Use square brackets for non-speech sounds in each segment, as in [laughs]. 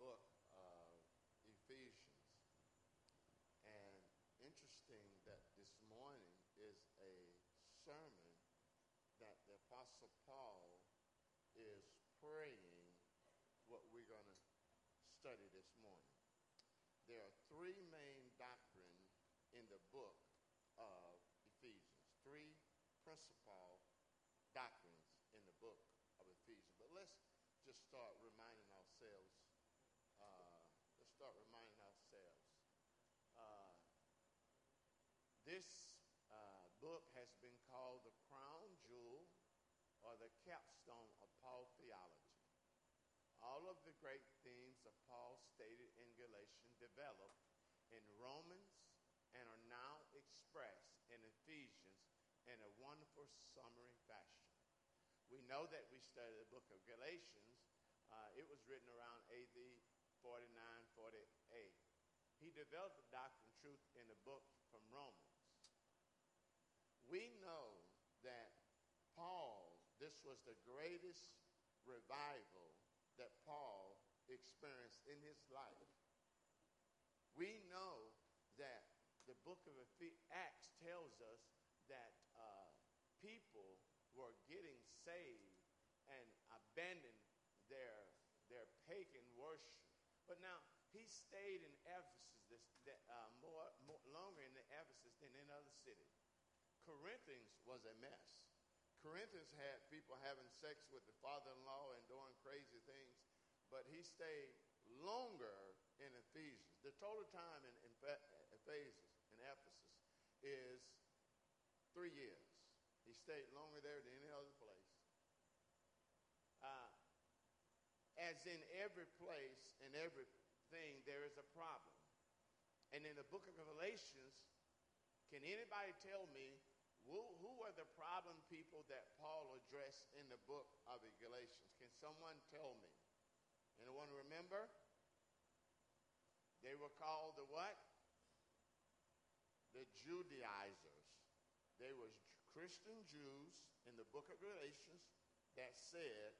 book of Ephesians. And interesting that this morning is a sermon that the Apostle Paul is praying what we're going to study this morning. There are three main doctrines in the book of Ephesians, three principal doctrines in the book of Ephesians. But let's just start reminding ourselves. Uh, let's start reminding ourselves. Uh, this uh, book has been called the crown jewel or the capstone of Paul theology. All of the great themes of Paul stated in Galatians developed in Romans and are now expressed in Ephesians in a wonderful summary fashion. We know that we studied the book of Galatians. Uh, it was written around AD 49, 48. He developed the doctrine truth in the book from Romans. We know that Paul, this was the greatest revival that Paul experienced in his life. We know that the book of Acts tells us that uh, people were getting saved and abandoning their, their pagan worship. But now, he stayed in Ephesus this, uh, more, more, longer in Ephesus than in other cities. Corinthians was a mess. Corinthians had people having sex with the father-in-law and doing crazy things, but he stayed longer in Ephesians. The total time in, in Ephesus, in Ephesus, is three years. He stayed longer there than any other place. Uh, as in every place and everything, there is a problem. And in the book of Galatians, can anybody tell me who, who are the problem people that Paul addressed in the book of Galatians? Can someone tell me? Anyone remember? They were called the what? The Judaizers. They were Christian Jews in the book of Galatians that said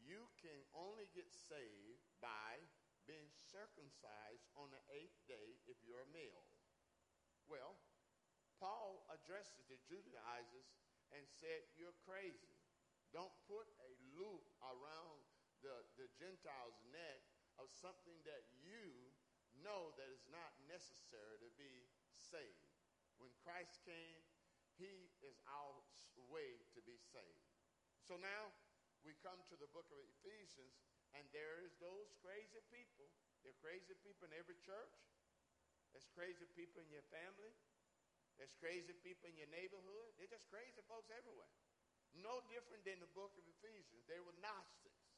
you can only get saved by being circumcised on the eighth day if you're a male. Well, Paul addresses the Judaizers and said, You're crazy. Don't put a loop around the, the Gentiles' neck of something that you know that is not necessary to be saved. When Christ came, he is our way to be saved. So now we come to the book of Ephesians, and there is those crazy people. There are crazy people in every church. There's crazy people in your family. There's crazy people in your neighborhood. They're just crazy folks everywhere. No different than the book of Ephesians. They were Gnostics.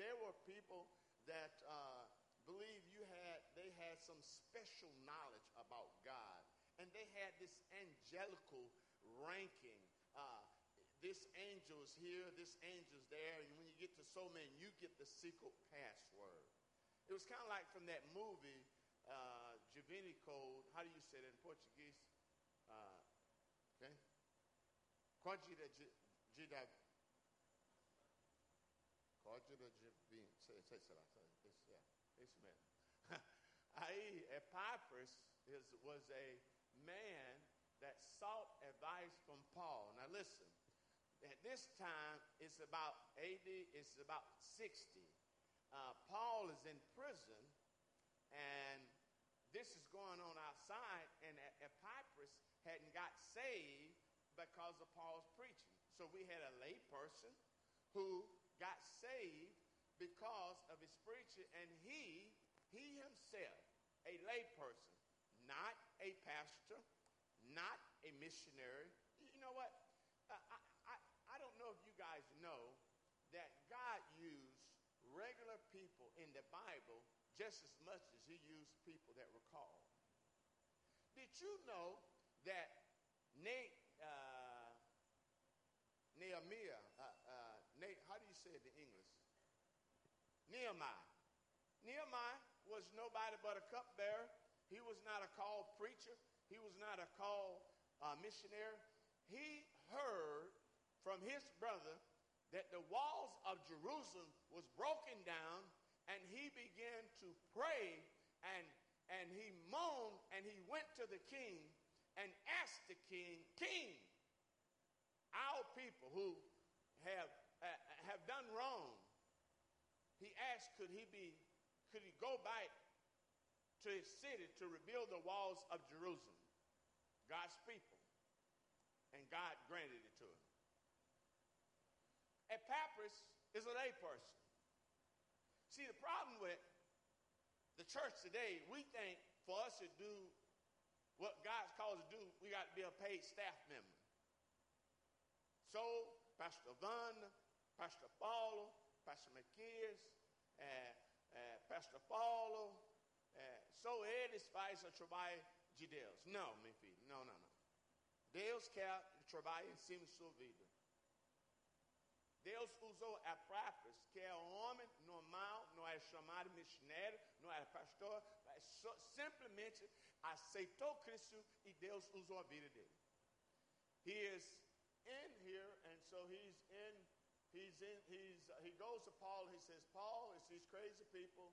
There were people that uh, believe you had they had some special knowledge about God and they had this angelical ranking. Uh, this angel's here, this angel's there, and when you get to so many, you get the secret password. It was kind of like from that movie, uh, Code. How do you say that in Portuguese? Uh, okay. Código de Gida. Código de Javini. Sei. Aí, Epaphras is, was a man that sought advice from Paul. Now listen, at this time it's about AD, it's about 60. Uh, Paul is in prison, and this is going on outside, and Epaphras hadn't got saved because of Paul's preaching. So we had a lay person who got saved because of his preaching, and he, he himself, a lay person, not a pastor, not a missionary. You know what? Uh, I, I, I don't know if you guys know that God used regular people in the Bible just as much as he used people that were called. Did you know that Nate, uh, Nehemiah, uh, uh, Nate, how do you say it in English? Nehemiah. Nehemiah was nobody but a cupbearer he was not a called preacher. He was not a called uh, missionary. He heard from his brother that the walls of Jerusalem was broken down and he began to pray and, and he moaned and he went to the king and asked the king, King, our people who have, uh, have done wrong, he asked, could he be, could he go back to his city to rebuild the walls of Jerusalem, God's people? And God granted it to him. Epaphras is an a layperson. See, the problem with the church today, we think for us to do what God's called to do, we got to be a paid staff member. So, Pastor Van, Pastor Paulo, Pastor McKeers, uh, uh, Pastor Paulo, uh, so eles faz o trabalho de Deus. Não, meu filho, não, não, não. Deus quer trabalhar em cima de sua vida. Deus usou Epáfras, que é homem normal, não é chamado missionário, não era pastor, mas só, simplesmente aceitou Cristo e Deus usou a vida dele. He is in here, and so he's in, he's in, he's, uh, he goes to Paul, he says, Paul, it's these crazy people,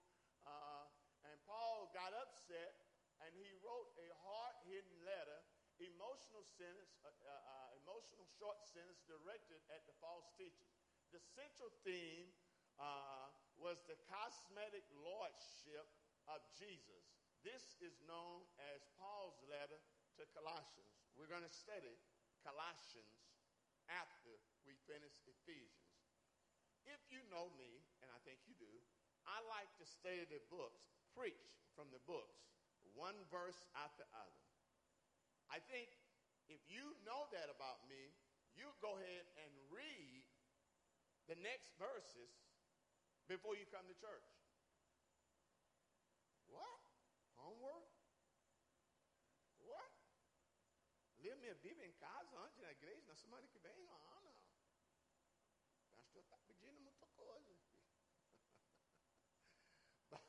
uh, and Paul got upset, and he wrote a hard-hidden letter emotional sentence, uh, uh, uh, emotional short sentence directed at the false teachers. The central theme uh, was the cosmetic lordship of Jesus. This is known as Paul's letter to Colossians. We're going to study Colossians after we finish Ephesians. If you know me, and I think you do, I like to study the books, preach from the books, one verse after other. I think if you know that about me, you go ahead and read the next verses before you come to church. What? Homework? What? Ler minha Bíblia em casa antes na igreja, na semana que vem? Ah, não. O pastor está pedindo muita coisa. but,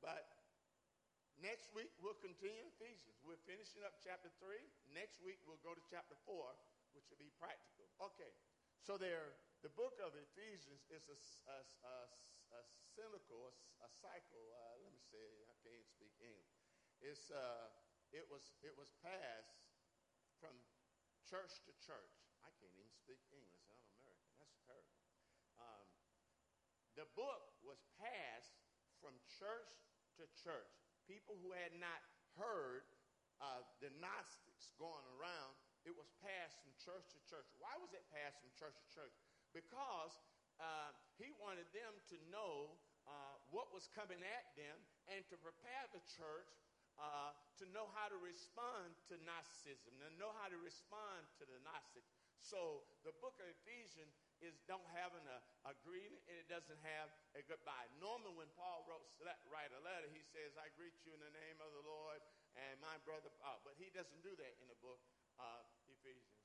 but Next week, we'll continue Ephesians. We're finishing up chapter 3. Next week, we'll go to chapter 4, which will be practical. Okay, so there, the book of Ephesians is a, a, a, a cynical, a, a cycle. Uh, let me say, I can't speak English. It's, uh, it, was, it was passed from church to church. I can't even speak English. I'm American. That's terrible. Um, the book was passed from church to church people who had not heard the Gnostics going around, it was passed from church to church. Why was it passed from church to church? Because uh, he wanted them to know uh, what was coming at them and to prepare the church uh, to know how to respond to Gnosticism, to know how to respond to the Gnostics. So the book of Ephesians is don't have an uh, agreement and it doesn't have a goodbye. Normally, when Paul wrote write a letter, he says, "I greet you in the name of the Lord and my brother," uh, but he doesn't do that in the book of Ephesians.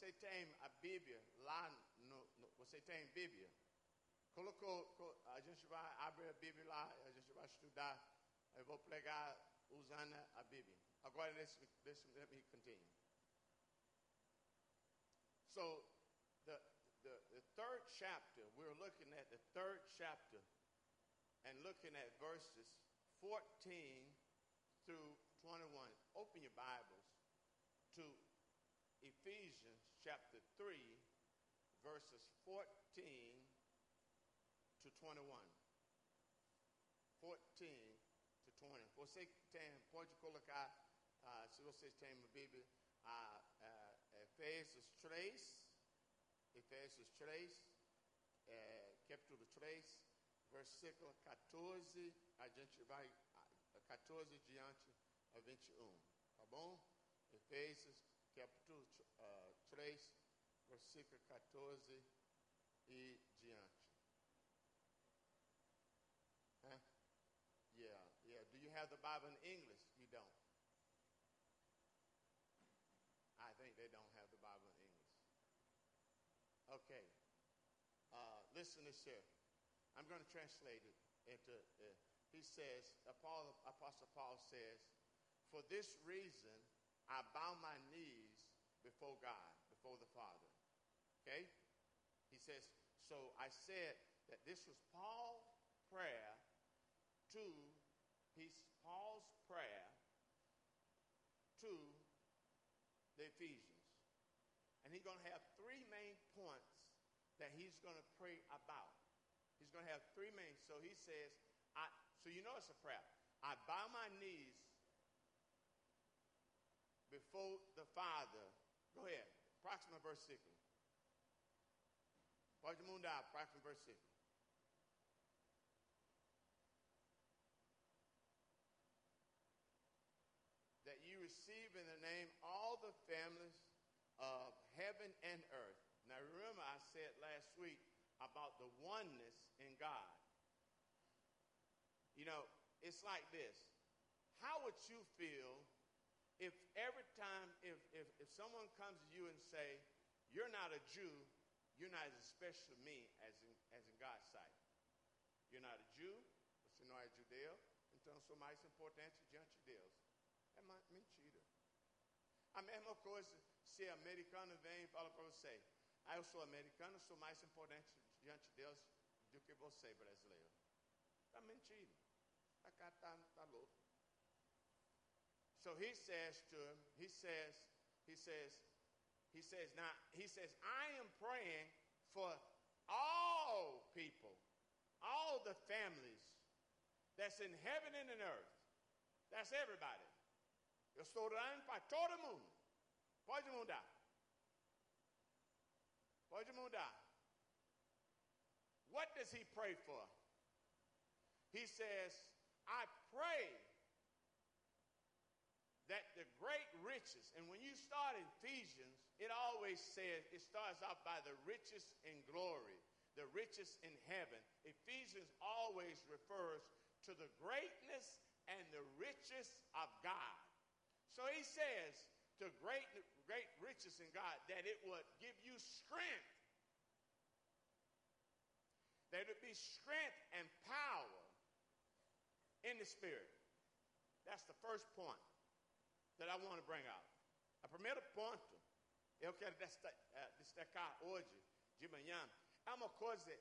Você tem a Bíblia lá no, no você tem Bíblia? Colocou, a gente vai abrir a Bíblia lá, a gente vai estudar. Eu vou pregar usando a Bíblia. Agora, let's, let's, let me continue. So, the, the, the third chapter, we're looking at the third chapter and looking at verses 14 through 21. Open your Bibles to Ephesians chapter 3, verses 14 to 21. 14 to 20. Você tem, pode colocar, uh, se vocês têm uma Bíblia, uh, uh, Efésios 3, Efésios 3, é, capítulo 3, versículo 14, a gente vai 14 diante a 21, tá bom? Efésios, capítulo uh, 3, versículo 14 e diante. Huh? Yeah, yeah. Do you have the Bible in English, you don't. I think they don't have the Bible in English. Okay. Uh, listen to this. I'm going to translate it into. Uh, he says, Paul, Apostle Paul says, For this reason I bow my knees before God, before the Father. Okay? He says, So I said that this was Paul's prayer to, he's Paul's prayer to the Ephesians. And he's going to have three main points that he's going to pray about. He's going to have three main. So he says, I, so you know it's a prayer. I bow my knees before the Father. Go ahead. Approximate verse 6. Pode mudar, approximate verse 6. That you receive in the name all the families of heaven and earth. Now remember I said last week about the oneness in God. You know, it's like this. How would you feel if every time, if, if, if someone comes to you and say, you're not a Jew, you're not as special to me as in, as in God's sight. You're not a Jew, você não é judeu, então sou mais importante diante de Deus. É mentira. A mesma coisa se americano vem e fala para você, ah, eu sou americano, sou mais importante diante de Deus do que você, brasileiro. Está mentindo. Está tá louco. So he says to him, he says, he says, he says, now, he says, I am praying for all people, all the families that's in heaven and in earth. That's everybody. Eu estou orando para todo mundo. Pode mudar. Pode mudar. What does he pray for? He says, I pray that the great riches, and when you start Ephesians, it always says, it starts off by the riches in glory, the riches in heaven. Ephesians always refers to the greatness and the riches of God. So he says, to great, great riches in God, that it would give you strength. There would be strength and power in the Spirit. That's the first point that I want to bring out. A primeiro ponto, eu quero eh, destacar hoje, de manhã, é uma coisa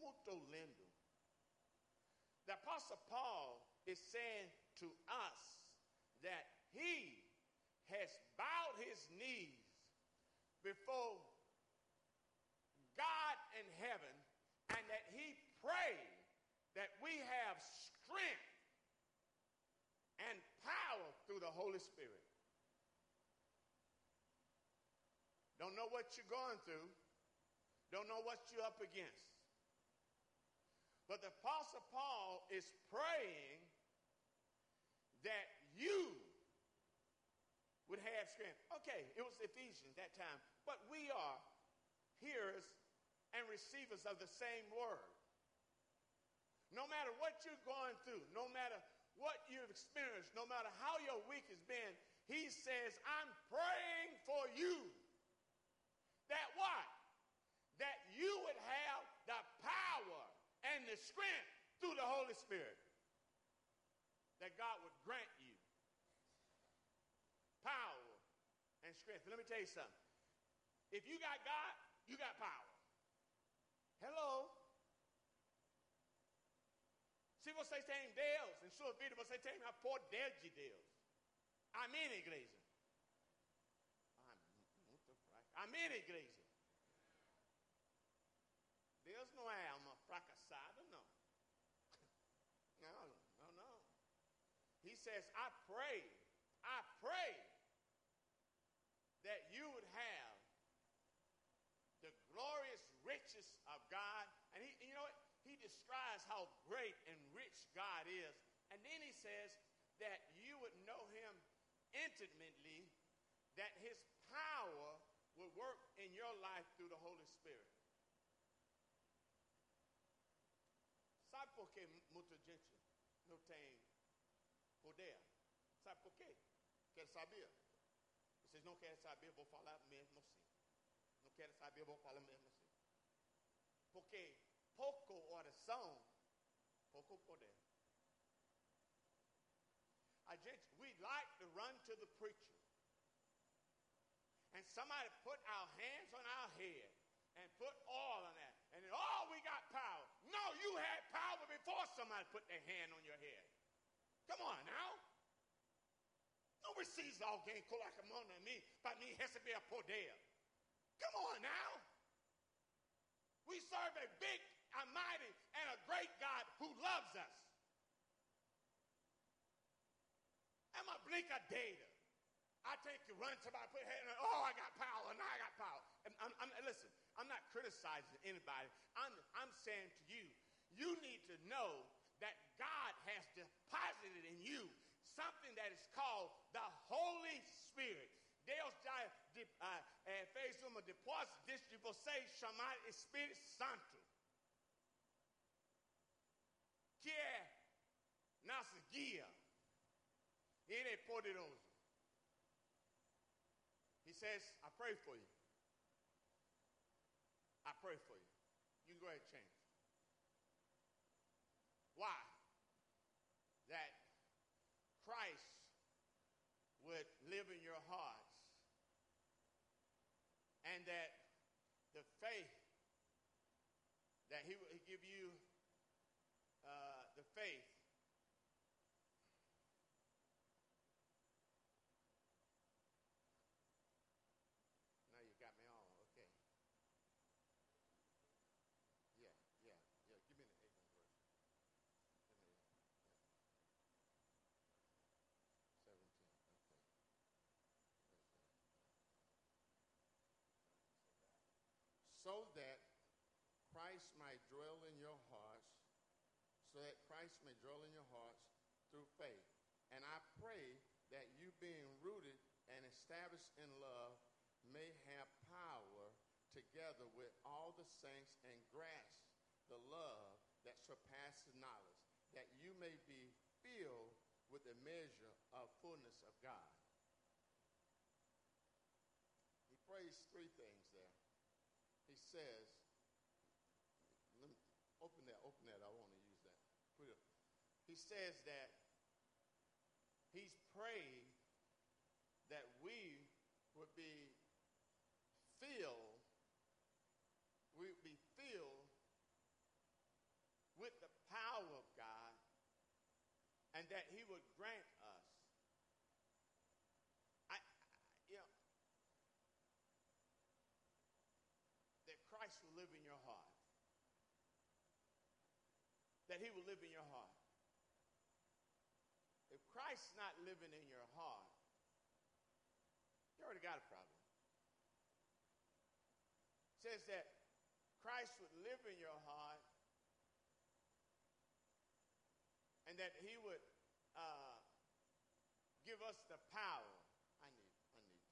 muito linda. The Apostle Paul is saying to us that he has bowed his knees before God in heaven and that he prayed that we have strength and power through the Holy Spirit. Don't know what you're going through, don't know what you're up against. But the Apostle Paul is praying that you would have strength. Okay, it was Ephesians that time, but we are hearers and receivers of the same word. No matter what you're going through, no matter what you've experienced, no matter how your week has been, he says, I'm praying for you. That what? That you would have the power and the strength through the Holy Spirit. That God would grant you power and strength. Let me tell you something. If you got God, you got power. Hello? Se vocês têm Deus em sua vida, você tem o poder de Deus. Amém, igreja? muito fraco. Amém, igreja? Deus não é uma fracassada, não. Não, [laughs] não, não. He says, I pray, I pray that you would have the glorious riches of God. And he, you know what? he describes how great and rich God is. And then he says that you would know him intimately, that his power would work in your life through the Holy Spirit. Sabe por que muita gente não tem poder. ¿Sabe por qué? Quer saber? Vocês não querem saber, vou falar mesmo assim. Não querem saber, vou falar mesmo assim. Porque pouco oração, pouco poder. A gente, we like to run to the preacher. Somebody put our hands on our head and put oil on that. And then, oh, we got power. No, you had power before somebody put their hand on your head. Come on now. No receives all gain kolakamona me, but me has to be a poor poder. Come on now. We serve a big, a mighty, and a great God who loves us. I'm a blink data. I take you run to my put hand. Oh, I got power, and I got power. And I'm, I'm, listen, I'm not criticizing anybody. I'm, I'm saying to you, you need to know that God has deposited in you something that is called the Holy Spirit. Deus já fez uma depósito de vocês chamar Espírito Santo, que é nossa guia. Ele é poderoso. He says, I pray for you. I pray for you. You can go ahead and change. Why? That Christ would live in your hearts and that the faith that he would give you uh, the faith now you got me all okay yeah yeah yeah give me the Avon verse Give me the- yeah. 17 okay so that Christ might dwell in your hearts, so that Christ may dwell in your hearts through faith. And I pray that you, being rooted and established in love, may have power together with all the saints and grasp the love that surpasses knowledge, that you may be filled with the measure of fullness of God. He prays three things says, let me open that, open that. I want to use that. Put it. He says that he's prayed that we would be filled, we would be filled with the power of God, and that he would grant us. I, I you know, that Christ will live in your heart. That he will live in your heart. If Christ's not living in your heart, you already got a problem. It says that Christ would live in your heart and that he would uh, give us the power. I need, I need them. I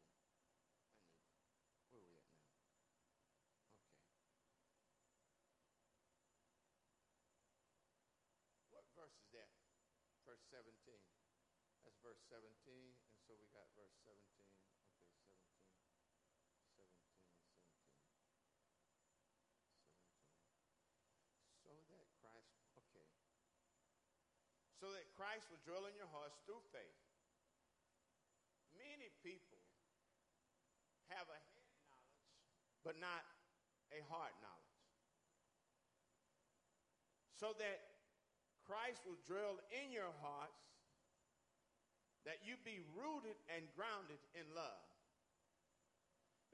need them. Where are we at now? Okay. What verse is that? Verse 17. That's verse 17. And so we got verse 17. Okay, 17. 17, 17. 17. So that Christ, okay. So that Christ will dwell in your hearts through faith. Many people have a head knowledge, but not a heart knowledge. So that Christ will drill in your hearts, that you be rooted and grounded in love.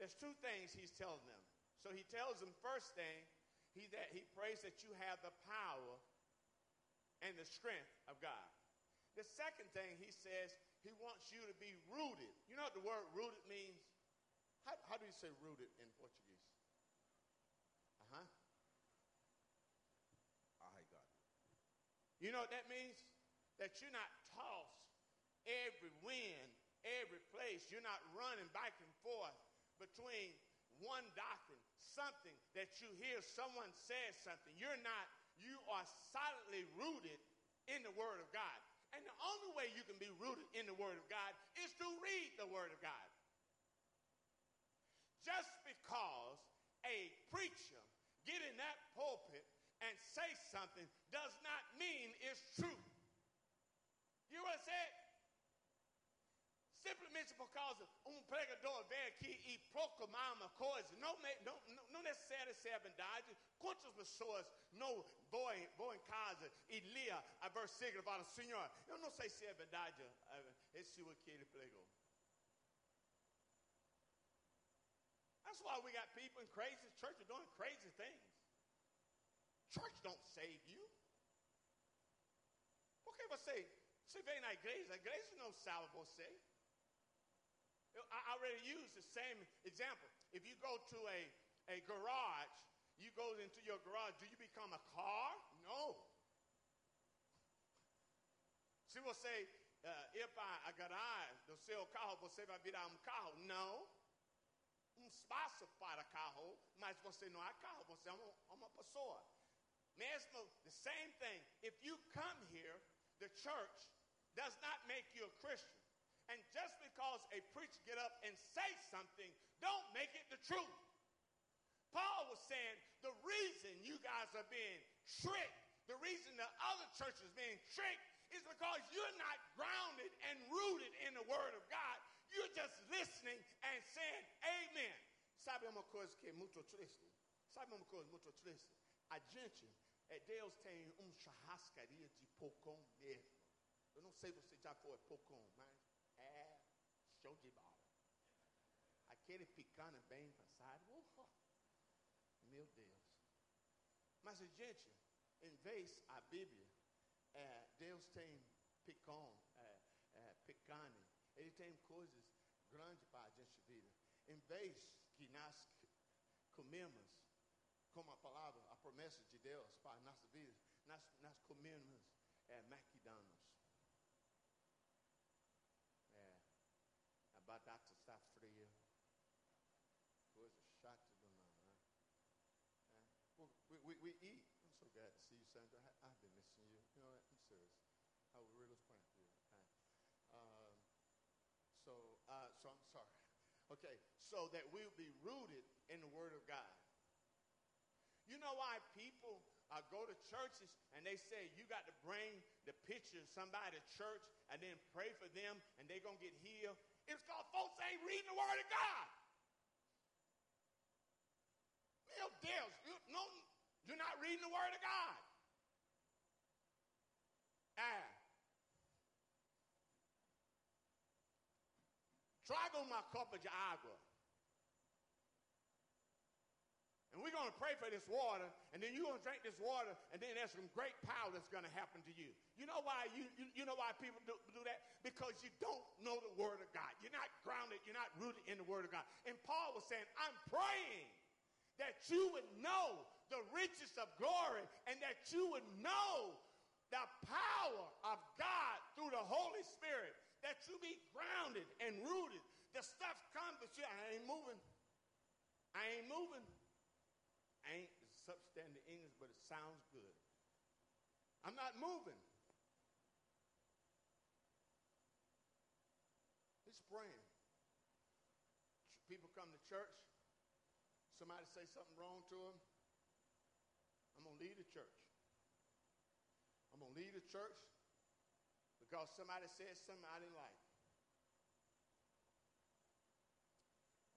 There's two things he's telling them. So he tells them first thing, he that he prays that you have the power and the strength of God. The second thing he says, he wants you to be rooted. You know what the word rooted means? How, how do you say rooted in Portuguese? Uh huh. I got it. You know what that means? That you're not tossed every wind, every place. You're not running back and forth between one doctrine, something that you hear someone says something. You're not, you are solidly rooted in the Word of God. And the only way you can be rooted in the Word of God is to read the Word of God. Just because a preacher get in that pulpit and say something does not mean it's true. You what I said? Simplesmente por causa um pregador vem aqui e proclamar uma coisa, não, não, não necessariamente a verdade. Quantas pessoas não vão, vão em casa e lia a versículo e falam, Senhor, eu não sei se é verdade eh, esse o que ele pregou. That's why we got people in crazy churches doing crazy things. Church don't save you. Por que você, você vem na igreja? A igreja não salva você. I already used the same example. If you go to a, a garage, you go into your garage, do you become a car? No. Se você uh, ir para a garagem do seu carro, você vai virar um carro? Não. Um espaço para carro, mas você não é carro, você é uma, uma pessoa. The same thing. If you come here, the church does not make you a Christian. And just because a preacher get up and say something, don't make it the truth. Paul was saying the reason you guys are being tricked, the reason the other churches being tricked is because you're not grounded and rooted in the word of God. You're just listening and saying amen. Sabe que muito triste? Sabe uma muito triste? A gente, é, Deus tem uma churrascaria de pocão mesmo. Eu não sei se você já foi pocão, mas é show de bola. Aquele picando bem passado, uh, meu Deus. Mas, gente, em vez a Bíblia, é, Deus tem picão, é, é, picane, Ele tem coisas grandes para a gente vida. Em vez que nós comemos, como a palavra, a promessa de Deus para a nossa vida, nós, nós comemos é, McDonald's. batata está fria. Coisa chata do não, né? É. We, we, we eat. I'm so glad to see you, Sandra. I, have been missing you. You know? I'm serious. I was really for you. Um, so, uh, so I'm sorry. Okay, so that we'll be rooted in the Word of God. You know why people uh, go to churches and they say you got to bring the picture of somebody to church and then pray for them and they're going to get healed it's because folks ain't reading the Word of God. Neil Dales, you, no, you're not reading the Word of God. Ah. Trago uma copa de água. And we're going to pray for this water, and then you're going to drink this water, and then there's some great power that's going to happen to you. You know why you, you, you know why people do, do that? Because you don't know the Word of God. You're not grounded, you're not rooted in the Word of God. And Paul was saying, I'm praying that you would know the riches of glory and that you would know the power of God through the Holy Spirit, that you be grounded and rooted. The stuff comes, but you, I ain't moving. I ain't moving substandard English, but it sounds good. I'm not moving. It's praying. People come to church. Somebody say something wrong to them. I'm going to leave the church. I'm going to leave the church because somebody said something I didn't like.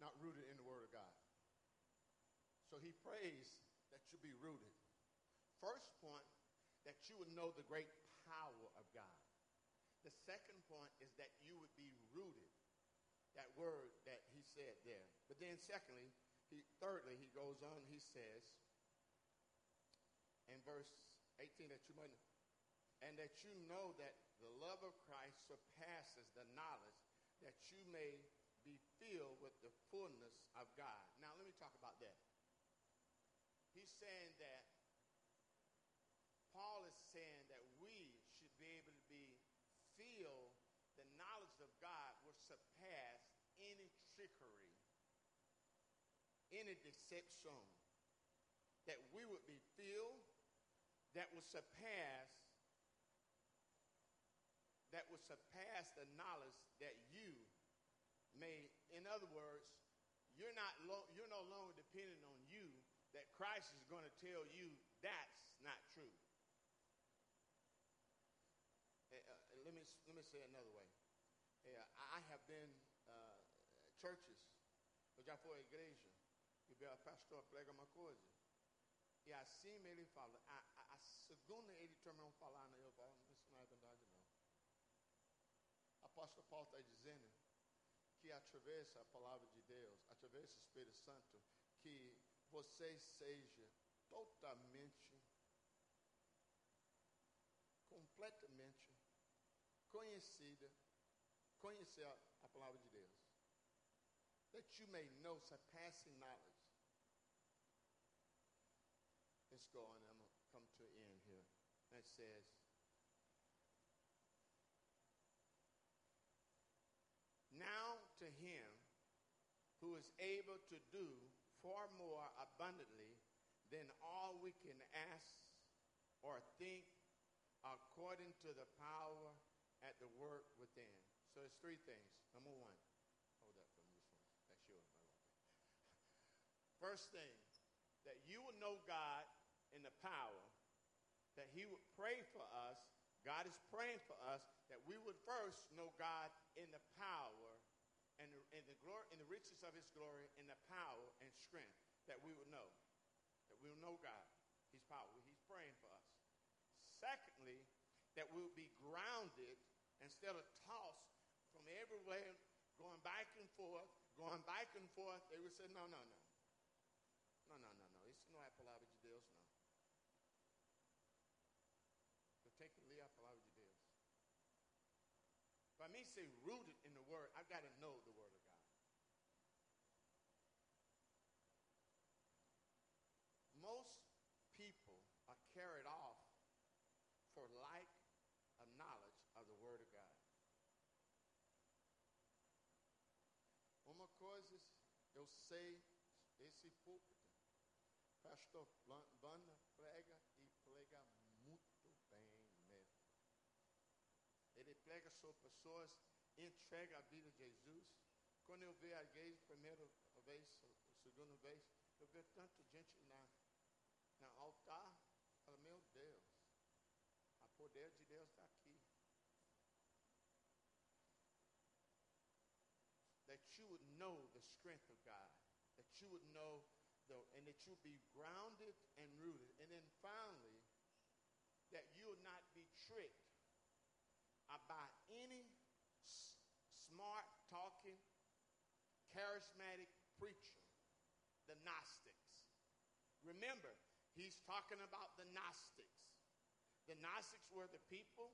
Not rooted in the Word of God. So he prays be rooted. First point, that you would know the great power of God. The second point is that you would be rooted. That word that he said there. But then secondly, he thirdly, he goes on, he says in verse 18 that you might and that you know that the love of Christ surpasses the knowledge that you may be filled with the fullness of God. Now let me talk about that. He's saying that Paul is saying that we should be able to be feel the knowledge of God will surpass any trickery, any deception. That we would be filled that will surpass that will surpass the knowledge that you may, in other words, you're, not lo- you're no longer dependent on that Christ is going to tell you that's not true. Uh, uh, let, me, let me say another way. Uh, I have been uh, churches, eu já fui à igreja, e o pastor prega uma coisa. E assim ele fala. A, a, a segunda ele terminou falando, eu falo, isso não é verdade não. Apóstolo Paulo está dizendo que através da palavra de Deus, através do Espírito Santo, que você seja totalmente, completamente conhecida, conhecer a, palavra de Deus. That you may know surpassing knowledge. Let's go on. I'm going to come to an end here. That says, Now to him who is able to do far more abundantly than all we can ask or think according to the power at the work within. So it's three things. Number one, hold for me. This one. That's yours, my lord. First thing, that you will know God in the power, that He would pray for us. God is praying for us that we would first know God in the power and in the glory, in the riches of His glory, in the power and strength that we would know, that we will know God, His power. He's praying for us. Secondly, that we would be grounded instead of tossed from everywhere, going back and forth, going back and forth. They would say, no, no, no. No, no, no, no. Isso não é a palavra de Deus, não. Eu tenho que ler a palavra de Deus. Para mim ser rooted in the Word, I've got to know the Word Uma coisa eu sei, esse púlpito, pastor Banda prega e prega muito bem mesmo. Ele prega sobre pessoas, entrega a vida de Jesus. Quando eu vejo a igreja, primeira vez, segunda vez, eu vejo tanta gente na, na altar, meu Deus, o poder de Deus está aqui. That you would know the strength of God, that you would know, the, and that you would be grounded and rooted. And then finally, that you would not be tricked by any s- smart talking, charismatic preacher, the Gnostics. Remember, he's talking about the Gnostics. The Gnostics were the people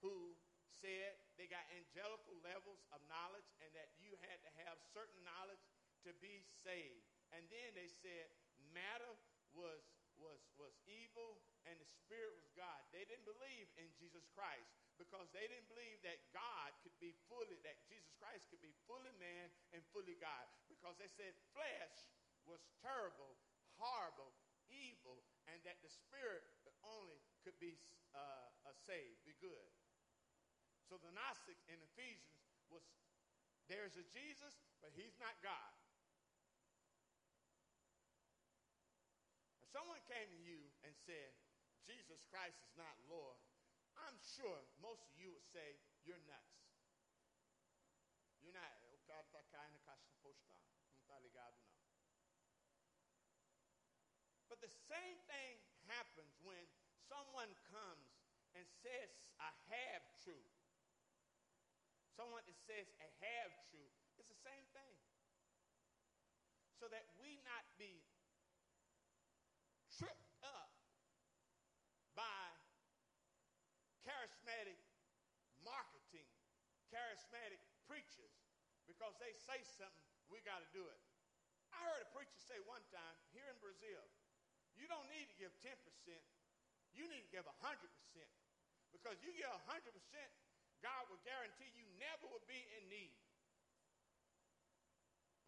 who said they got angelical levels of knowledge and that you had to have certain knowledge to be saved. And then they said matter was was was evil and the spirit was God. They didn't believe in Jesus Christ because they didn't believe that God could be fully that Jesus Christ could be fully man and fully God because they said flesh was terrible, horrible, evil, and that the spirit only could be uh, uh, saved, be good. So the Gnostics in Ephesians was there's a Jesus, but he's not God. If someone came to you and said, Jesus Christ is not Lord, I'm sure most of you would say, you're nuts. You're not, o cara está caindo na caixa postal. Não está ligado, não. But the same thing happens when someone comes and says a half truth. Someone that says a half truth. It's the same thing. So that we not be tripped up by charismatic marketing, charismatic preachers, because they say something, we got to do it. I heard a preacher say one time here in Brazil, you don't need to give 10%, you need to give 100%. Because you give 100%, God will guarantee you never would be in need.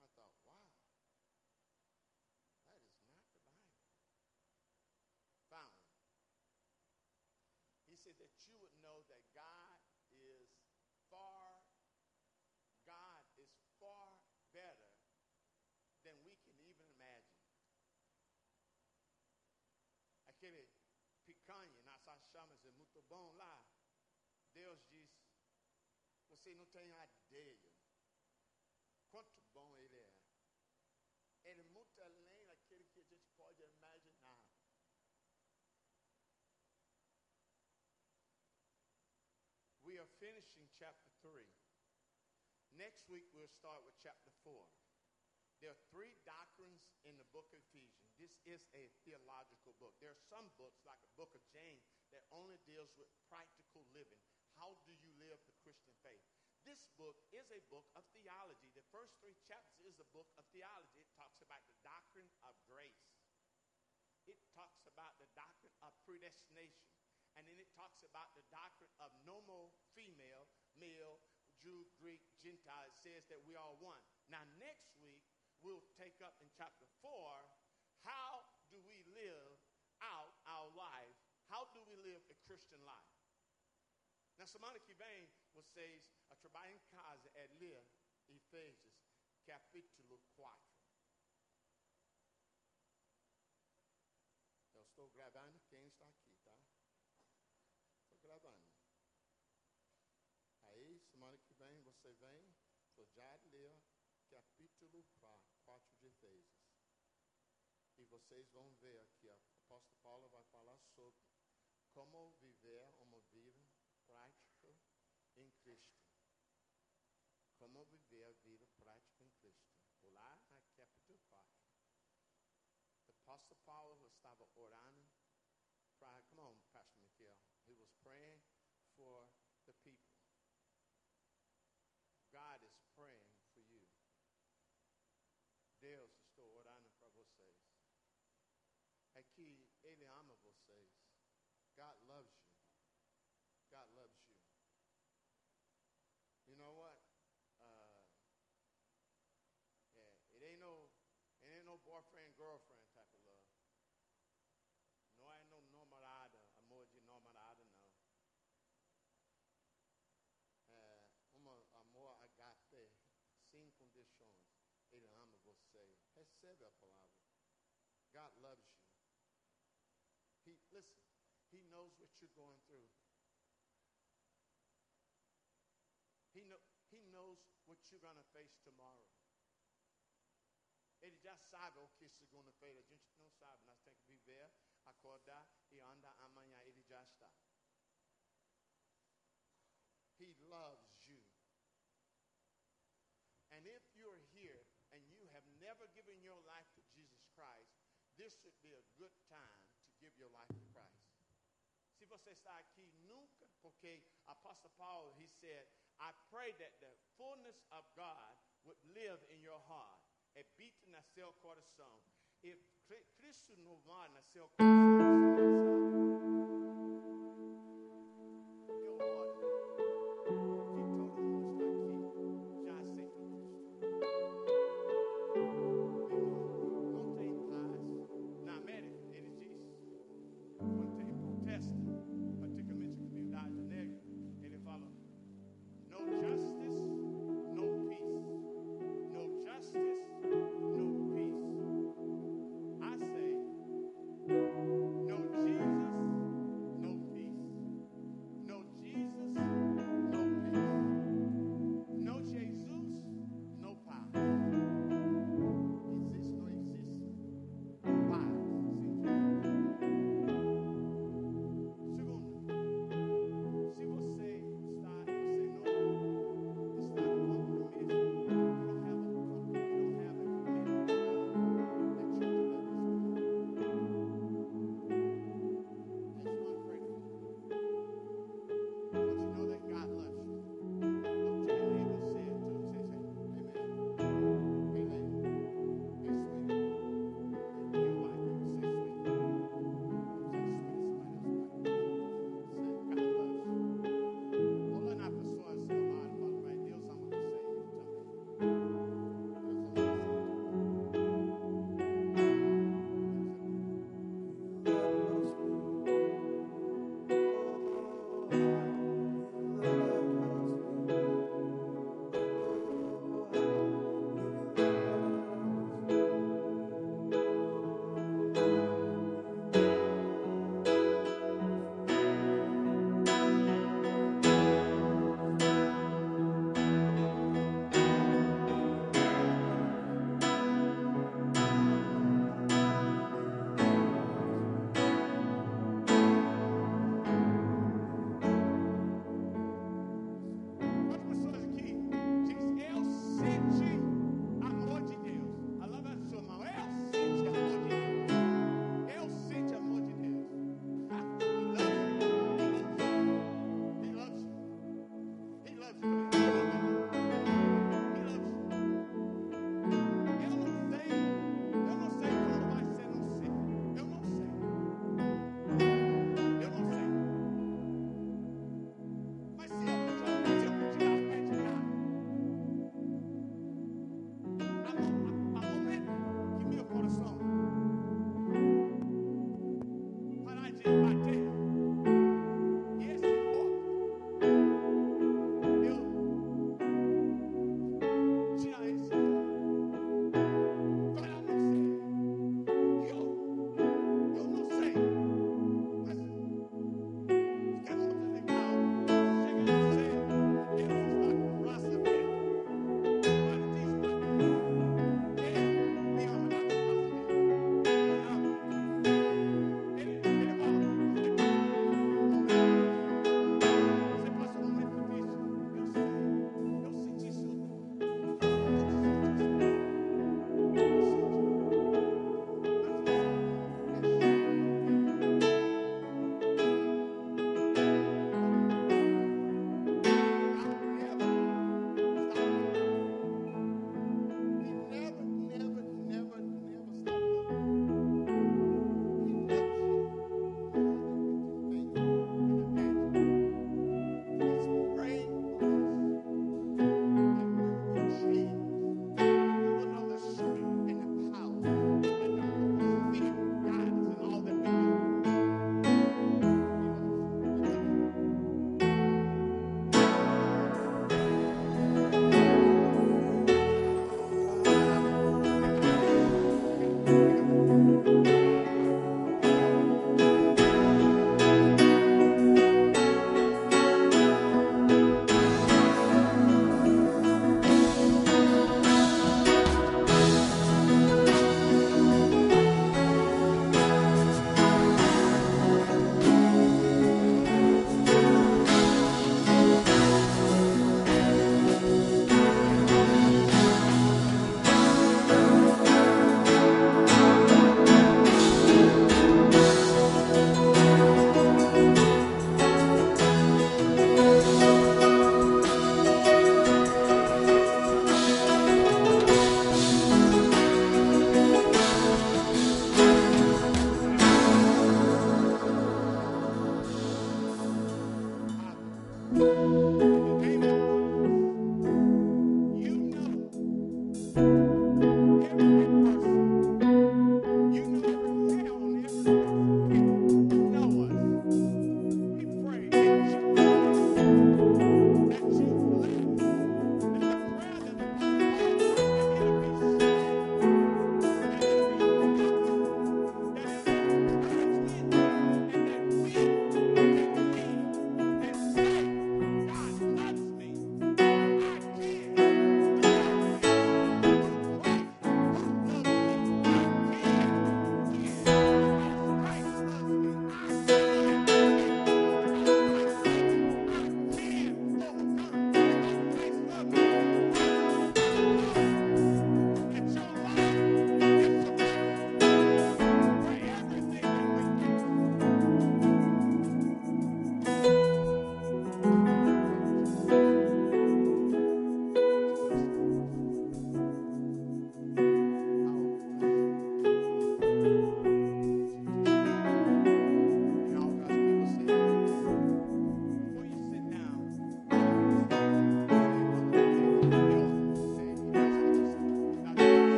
I thought, wow, that is not the Bible. Found. He said that you would know that God is far, God is far better than we can even imagine. Aquele picanha na sachama e muito bom lá. Deus disse, você não tem ideia quanto bom ele é. Ele é muito além que a gente pode imaginar. We are finishing chapter 3. Next week, we'll start with chapter 4. There are three doctrines in the book of Ephesians. This is a theological book. There are some books, like the book of James, that only deals with practical living. How do you live the Christian faith? This book is a book of theology. The first three chapters is a book of theology. It talks about the doctrine of grace. It talks about the doctrine of predestination. And then it talks about the doctrine of nomo, female, male, Jew, Greek, Gentile. It says that we are one. Now, next week, we'll take up in chapter 4 how do we live out our life? How do we live a Christian life? Na semana que vem, vocês a em casa é ler Efésios, capítulo 4. Eu estou gravando quem está aqui, tá? Estou gravando. Aí, semana que vem, você vem, você já lê capítulo 4 de Efésios. E vocês vão ver aqui, o apóstolo Paulo vai falar sobre como viver uma vida prática em Cristo. Como viver a vida prática em Cristo. Lá na capítulo 4. O apóstolo Paulo estava orando para, come on, Pastor Michael. He was praying for the people. God is praying for you. Deus estou orando para vocês. É que Ele ama vocês. God loves you. God loves you. You know what? Uh, yeah, it ain't no, it ain't no boyfriend girlfriend type of love. No é no namorada, amor de namorada não. É uma amor agape, sem condições. Ele ama você. Recebe a palavra. God loves you. He listen. He knows what you're going through. He, know, he knows what you're going to face tomorrow. Ele já sabe o que segunda-feira. A gente não sabe. Nós temos que viver, acordar e andar amanhã. Ele já está. He loves you. And if you're here and you have never given your life to Jesus Christ, this should be a good time to give your life to Christ. Se você está aqui nunca, porque Apostle Paul, he said, I pray that the fullness of God would live in your heart. É habite no seu coração. E Cristo não vai no seu coração. I